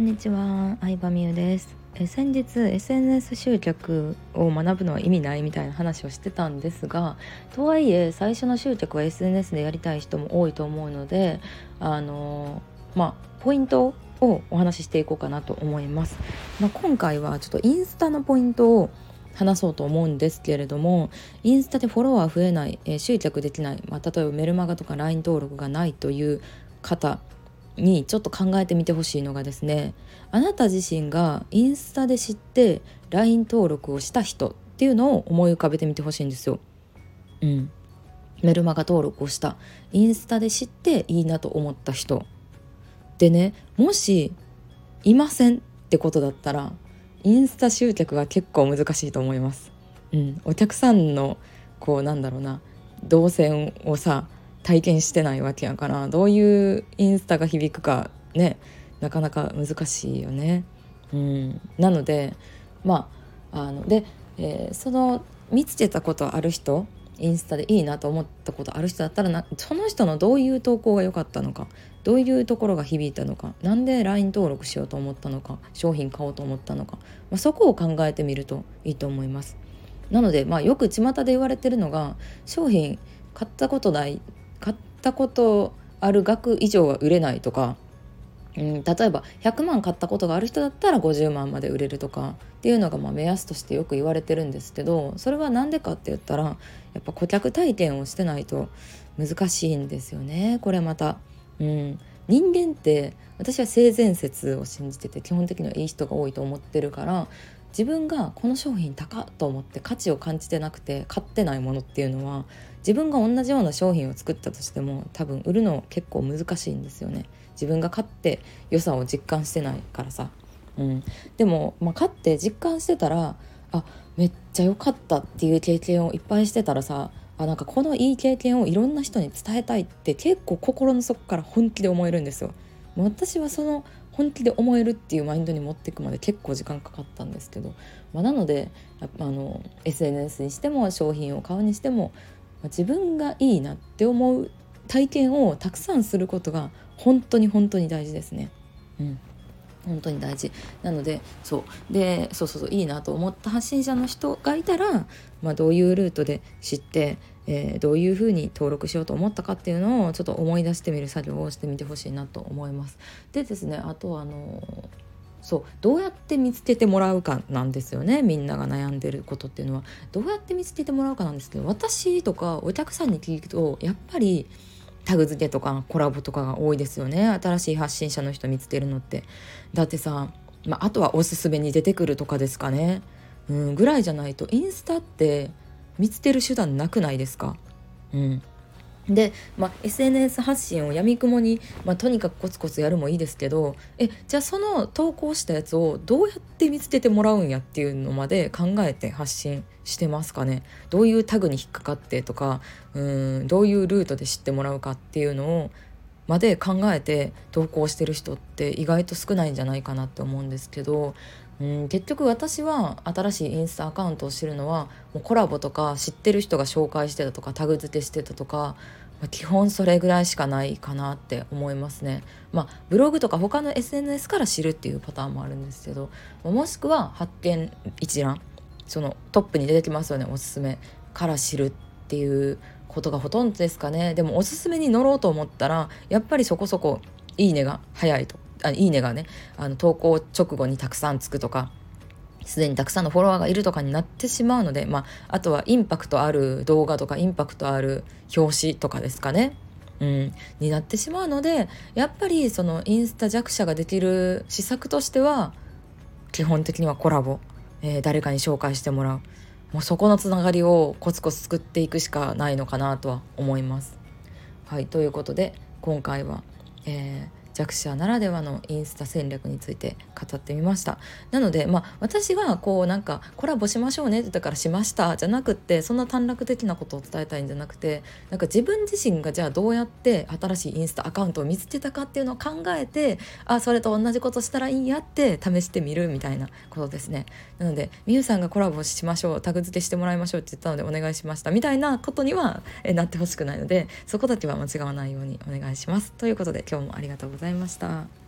こんにちは、相葉美優です。え先日 SNS 集客を学ぶのは意味ないみたいな話をしてたんですがとはいえ最初の集客は SNS でやりたい人も多いと思うのであのまあポイントをお話ししていこうかなと思います、まあ、今回はちょっとインスタのポイントを話そうと思うんですけれどもインスタでフォロワー増えない、えー、集客できない、まあ、例えばメルマガとか LINE 登録がないという方にちょっと考えてみてほしいのがですねあなた自身がインスタで知って LINE 登録をした人っていうのを思い浮かべてみてほしいんですよ。うん、メルマガ登録をしたインスタで知っていいなと思った人でねもしいませんってことだったらインスタ集客が結構難しいと思います。うん、お客さんのこうなんだろうな動線をさ体験してないわけやからどういうインスタが響くかねなかなか難しいよね。うん、なのでまああので、えー、その見つけたことある人インスタでいいなと思ったことある人だったらなその人のどういう投稿が良かったのかどういうところが響いたのか何で LINE 登録しようと思ったのか商品買おうと思ったのか、まあ、そこを考えてみるといいと思います。なので、まあ、よく巷で言われてるのが商品買ったことない買ったことある額以上は売れないとか、うん、例えば100万買ったことがある人だったら50万まで売れるとかっていうのがま目安としてよく言われてるんですけどそれは何でかって言ったらやっぱ顧客体験をしてないと難しいんですよねこれまた。うん、人間って私は性善説を信じてて基本的にはいい人が多いと思ってるから自分がこの商品高っと思って価値を感じてなくて買ってないものっていうのは自分が同じような商品を作ったとしても多分売るの結構難しいんですよね。自分が買って良さを実感してないからさ、うん、でも、まあ、買って実感してたらあめっちゃ良かったっていう経験をいっぱいしてたらさあなんかこのいい経験をいろんな人に伝えたいって結構心の底から本気で思えるんですよ。私はその本気で思えるっていうマインドに持っていくまで結構時間かかったんですけど、まあ、なのであの SNS にしても商品を買うにしても自分がいいなって思う体験をたくさんすることが本当に本当に大事ですね。うん本当に大事。なのでそう。でそうそうそういいなと思った発信者の人がいたら、まあ、どういうルートで知って、えー、どういうふうに登録しようと思ったかっていうのをちょっと思い出してみる作業をしてみてほしいなと思います。でですねあとあのそうどうやって見つけてもらうかなんですよね。みんなが悩んでることっていうのは。どうやって見つけてもらうかなんですけど私とかお客さんに聞くとやっぱりタグ付けとかコラボとかが多いですよね。新しい発信者の人見つけるのって。だってさ、まあ、とはおすすめに出てくるとかですかね。うんぐらいじゃないとインスタって見つける手段なくないですか？うん。で、まあ、SNS 発信をやみくもに、まあ、とにかくコツコツやるもいいですけどえじゃあその投稿したやつをどうやって見つけてもらうんやっていうのまで考えて発信してますかね？どういうタグに引っかかってとかうんどういうルートで知ってもらうかっていうのをまで考えて投稿してる人って意外と少ないんじゃないかなって思うんですけどうん結局私は新しいインスタアカウントを知るのはもうコラボとか知ってる人が紹介してたとかタグ付けしてたとか、まあ、基本それぐらいしかないかなって思いますね。まあブログとか他の SNS から知るっていうパターンもあるんですけどもしくは発見一覧そのトップに出てきますよねおすすめ。から知るっていうことがほとんどですかね。でもおすすめに乗ろうと思ったらやっぱりそこそこいいねが早いと。あいいねがねあの投稿直後にたくさんつくとかすでにたくさんのフォロワーがいるとかになってしまうので、まあ、あとはインパクトある動画とかインパクトある表紙とかですかね。うん、になってしまうのでやっぱりそのインスタ弱者ができる施策としては基本的にはコラボ、えー、誰かに紹介してもらうもうそこのつながりをコツコツ作っていくしかないのかなとは思います。はいということで今回は、えー弱者ならではのインスタ戦略について語ってみました。なのでまあ私がこうなんかコラボしましょうねって言ったからしました。じゃなくってそんな短絡的なことを伝えたいんじゃなくてなんか自分自身がじゃあどうやって新しいインスタアカウントを見つけたかっていうのを考えてあそれと同じことしたらいいやって試してみるみたいなことですね。なのでみゆさんがコラボしましょうタグ付けしてもらいましょうって言ったのでお願いしました。みたいなことにはなってほしくないのでそこだけは間違わないようにお願いします。ということで今日もありがとうございました。ございました。